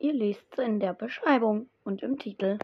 Ihr lest in der Beschreibung und im Titel.